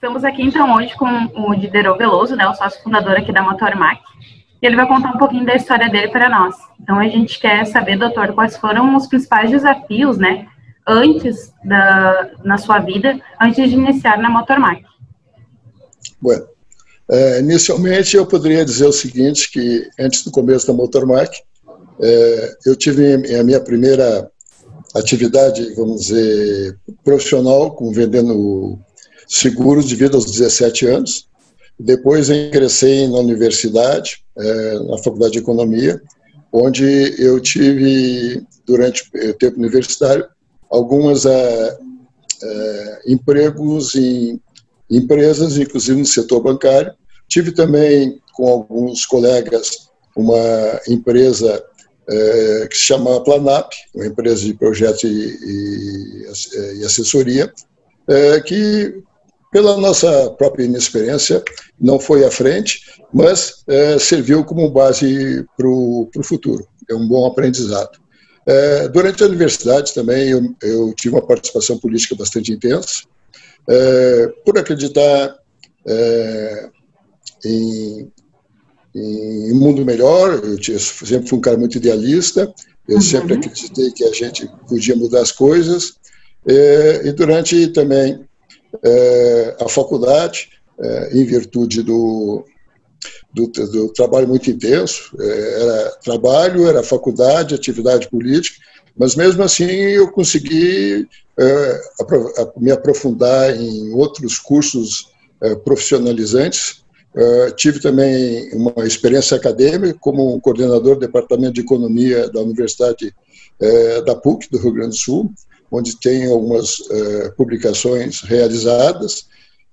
Estamos aqui então hoje com o Diderot Veloso, né, o sócio fundador aqui da Motormac, e ele vai contar um pouquinho da história dele para nós. Então a gente quer saber, doutor, quais foram os principais desafios, né, antes da na sua vida, antes de iniciar na Motormac. Bueno, é, inicialmente eu poderia dizer o seguinte, que antes do começo da Motormac, é, eu tive a minha primeira atividade, vamos dizer, profissional, com vendendo seguros de vida aos 17 anos. Depois ingressei na universidade, é, na Faculdade de Economia, onde eu tive, durante o tempo universitário, alguns é, é, empregos em empresas, inclusive no setor bancário. Tive também, com alguns colegas, uma empresa que se chama Planap, uma empresa de projeto e, assessoria, que pela nossa própria inexperiência, não foi à frente, mas é, serviu como base para o futuro. É um bom aprendizado. É, durante a universidade também eu, eu, tive uma participação política bastante intensa, é, por acreditar é, em, em, um mundo melhor. Eu, tinha, sempre fui um cara muito idealista, eu uhum. sempre acreditei que a gente podia mudar as coisas. É, e durante também é, a faculdade, é, em virtude do, do, do, trabalho muito intenso. É, era trabalho, era faculdade, atividade política, mas mesmo assim eu consegui é, me aprofundar em outros cursos é, profissionalizantes. Tive também uma experiência acadêmica como coordenador do Departamento de Economia da Universidade da PUC, do Rio Grande do Sul, onde tem algumas uh, publicações realizadas.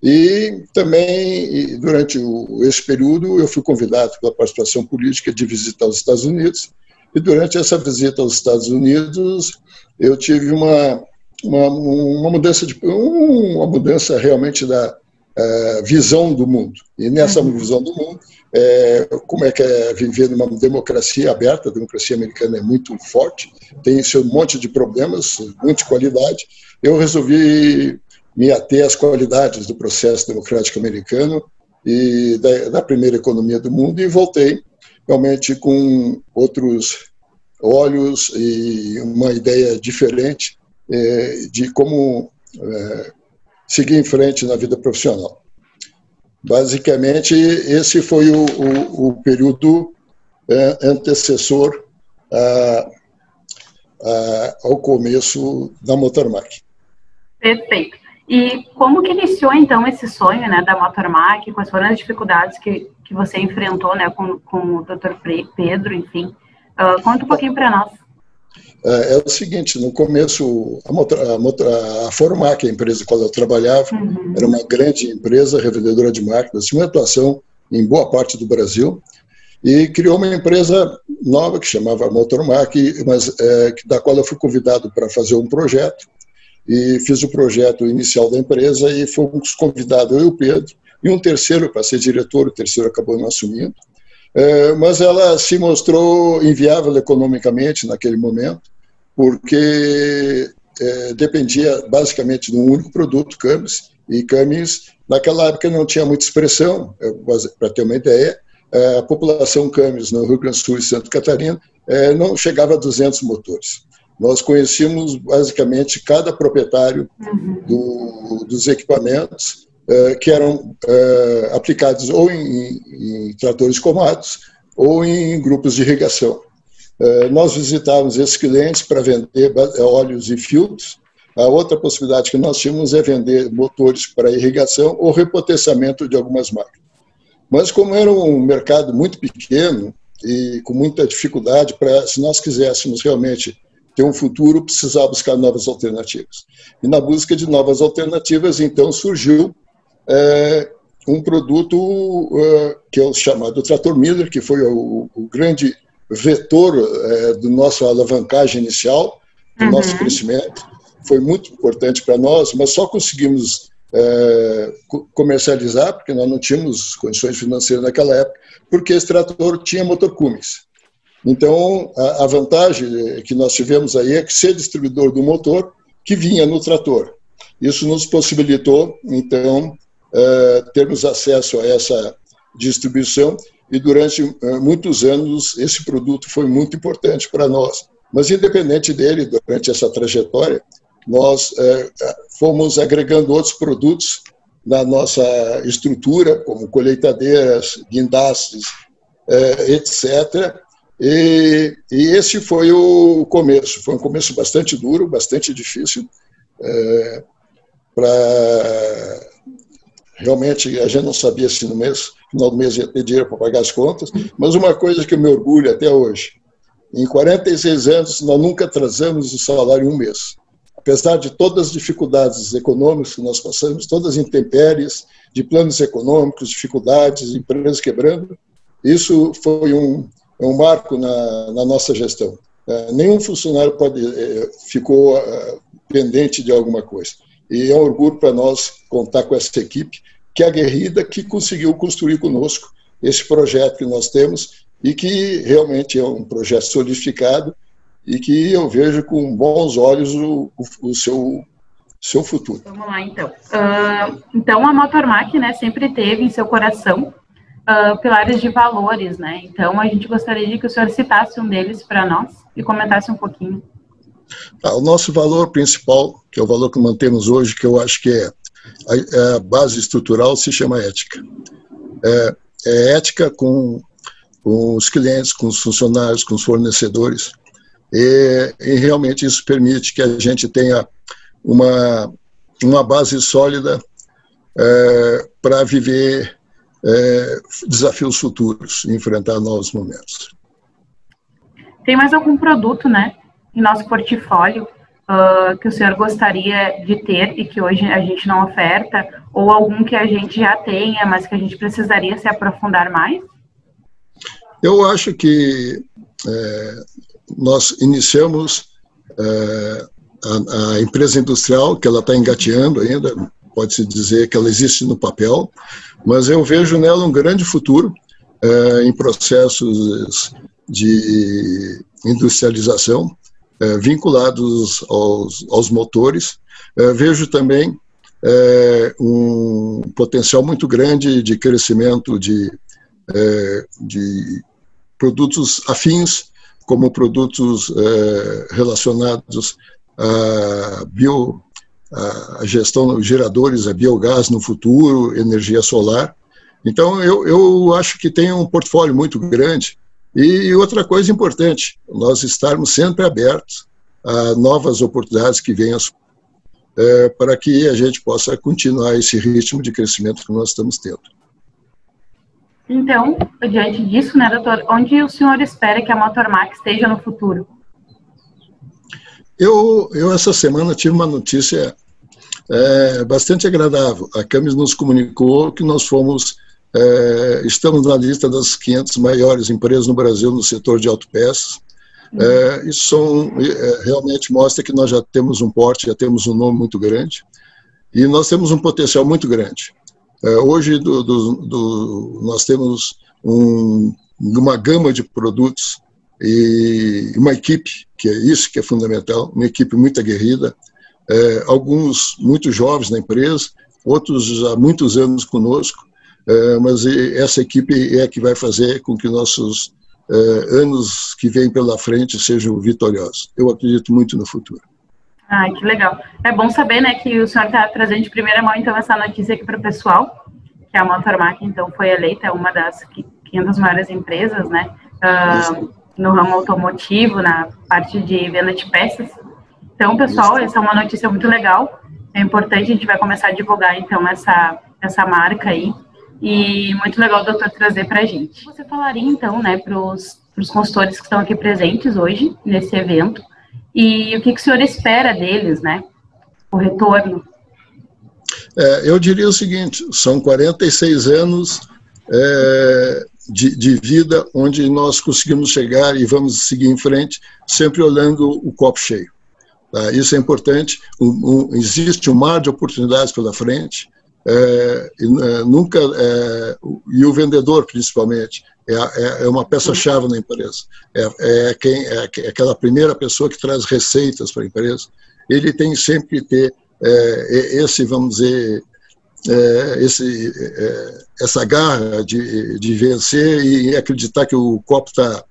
E também, durante o, esse período, eu fui convidado pela participação política de visitar os Estados Unidos. E durante essa visita aos Estados Unidos, eu tive uma, uma, uma mudança de uma mudança realmente da uh, visão do mundo. E nessa uhum. visão do mundo, é, como é que é viver numa democracia aberta, a democracia americana é muito forte, tem seu monte de problemas, muita qualidade. Eu resolvi me ater às qualidades do processo democrático americano e da, da primeira economia do mundo e voltei realmente com outros olhos e uma ideia diferente é, de como é, seguir em frente na vida profissional. Basicamente, esse foi o, o, o período é, antecessor a, a, ao começo da Motormac. Perfeito. E como que iniciou, então, esse sonho né, da Motormac? Quais foram as dificuldades que, que você enfrentou né, com, com o Dr. Pedro, enfim? Uh, conta um pouquinho para nós. É, é, o seguinte, no começo, a, Motor, a, Motor, a Formac, a empresa com a qual eu trabalhava, uhum. era uma grande empresa revendedora de máquinas, tinha uma atuação em boa parte do Brasil, e criou uma empresa nova que chamava Motormac, mas é, da qual eu fui convidado para fazer um projeto, e fiz o projeto inicial da empresa e fomos convidados, eu e o Pedro, e um terceiro para ser diretor, o terceiro acabou não assumindo, é, mas ela se mostrou inviável economicamente naquele momento, porque é, dependia basicamente de um único produto, Camis, e Camis naquela época não tinha muita expressão, é, para ter uma ideia, é, a população Camis no Rio Grande do Sul e Santa Catarina é, não chegava a 200 motores. Nós conhecíamos basicamente cada proprietário uhum. do, dos equipamentos é, que eram aplicados ou em, em tratores comados ou em grupos de irrigação. Eh, nós visitávamos esses clientes para vender óleos e filtros. A outra possibilidade que nós tínhamos é vender motores para irrigação ou repotenciamento de algumas máquinas. Mas como era um mercado muito pequeno e com muita dificuldade para, se nós quiséssemos realmente ter um futuro, precisava buscar novas alternativas. E na busca de novas alternativas, então surgiu é, um produto que é o chamado trator Miller, que foi o, o grande vetor é, do nossa alavancagem inicial, do uhum. nosso crescimento. Foi muito importante para nós, mas só conseguimos é, comercializar, porque nós não tínhamos condições financeiras naquela época, porque esse trator tinha motor Cummins. Então, a, a vantagem que nós tivemos aí é que ser distribuidor do motor que vinha no trator. Isso nos possibilitou, então, uh, termos acesso a essa distribuição e durante uh, muitos anos esse produto foi muito importante para nós. Mas independente dele, durante essa trajetória, nós uh, fomos agregando outros produtos na nossa estrutura, como colheitadeiras, guindastes, etc. E, e, esse foi o começo. Foi um começo bastante duro, bastante difícil. para realmente a gente não sabia se no mês, final do mês ia ter dinheiro para pagar as contas, mas uma coisa que eu me orgulho até hoje, em 46 anos nós nunca atrasamos o salário em um mês. Apesar de todas as dificuldades econômicas que nós passamos, todas as intempéries de planos econômicos, dificuldades, empresas quebrando, isso foi um, um marco na, na nossa gestão. Uh, nenhum funcionário pode, uh, ficou uh, pendente de alguma coisa. E é um orgulho para nós contar com essa equipe, que é aguerrida, que conseguiu construir conosco esse projeto que nós temos e que realmente é um projeto solidificado e que eu vejo com bons olhos o, o, o seu, seu futuro. Vamos lá, então. Uh, então, a Motormac né, sempre teve em seu coração uh, pilares de valores, né? Então, a gente gostaria de que o senhor citasse um deles para nós e comentasse um pouquinho. Ah, o nosso valor principal, que é o valor que mantemos hoje, que eu acho que é a, é a base estrutural, se chama ética. É, é ética com, com, os clientes, com os funcionários, com os fornecedores, e, e realmente isso permite que a gente tenha uma, uma base sólida é, para viver é, desafios futuros, enfrentar novos momentos. Tem mais algum produto, né, em nosso portfólio uh, que o senhor gostaria de ter e que hoje a gente não oferta, ou algum que a gente já tenha, mas que a gente precisaria se aprofundar mais? Eu acho que é, nós iniciamos é, a, a, empresa industrial, que ela está engateando ainda, pode-se dizer que ela existe no papel, mas eu vejo nela um grande futuro é, em processos de industrialização é, vinculados aos, aos motores. É, vejo também é, um potencial muito grande de crescimento de, de produtos afins, como produtos relacionados à bio, a gestão de geradores, a biogás no futuro, energia solar. Então, eu, eu acho que tem um portfólio muito grande e outra coisa importante, nós estarmos sempre abertos a novas oportunidades que venham é, para que a gente possa continuar esse ritmo de crescimento que nós estamos tendo. Então, diante disso, né, doutor, onde o senhor espera que a Motormax esteja no futuro? Eu, eu essa semana tive uma notícia é, bastante agradável. A Camis nos comunicou que nós fomos é, estamos na lista das 500 maiores empresas no Brasil no setor de autopeças. É, isso são, é, realmente mostra que nós já temos um porte, já temos um nome muito grande e nós temos um potencial muito grande. É, hoje do, do, do, nós temos um, uma gama de produtos e uma equipe, que é isso que é fundamental, uma equipe muito aguerrida, é, alguns muito jovens na empresa, outros há muitos anos conosco, é, mas essa equipe é a que vai fazer com que nossos é, anos que vêm pela frente sejam vitoriosos. Eu acredito muito no futuro. Ai, que legal. É bom saber, né, que o senhor está trazendo de primeira mão, então, essa notícia aqui para o pessoal, que a Motormac, então, foi eleita uma das 500 maiores empresas, né, uh, no ramo automotivo, na parte de venda de peças. Então, pessoal, essa é uma notícia muito legal. É importante, a gente vai começar a divulgar, então, essa, essa marca aí, e muito legal o doutor trazer para a gente. Você falaria, então, né, para os consultores que estão aqui presentes hoje, nesse evento, e o que, que o senhor espera deles, né? O retorno. É, eu diria o seguinte: são 46 anos é, de, de, vida onde nós conseguimos chegar e vamos seguir em frente, sempre olhando o copo cheio. Tá? Isso é importante. Um, um, existe um mar de oportunidades pela frente é, é, nunca é, e o vendedor principalmente é, é, é uma peça-chave na empresa. É, é quem é aquela primeira pessoa que traz receitas para a empresa. Ele tem sempre que ter esse, vamos dizer, é, esse, é, essa garra de, de vencer e acreditar que o copo está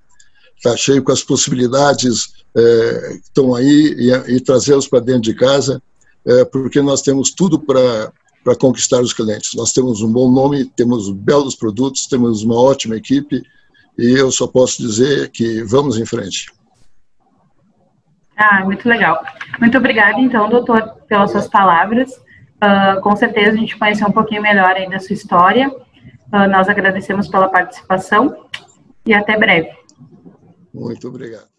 tá cheio com as possibilidades é, que estão aí e, e trazê-los para dentro de casa, é, porque nós temos tudo para para conquistar os clientes. Nós temos um bom nome, temos belos produtos, temos uma ótima equipe e eu só posso dizer que vamos em frente. Ah, muito legal. Muito obrigada, então, doutor, pelas suas palavras. Uh, com certeza a gente conheceu um pouquinho melhor aí da sua história. Uh, nós agradecemos pela participação e até breve. Muito obrigado.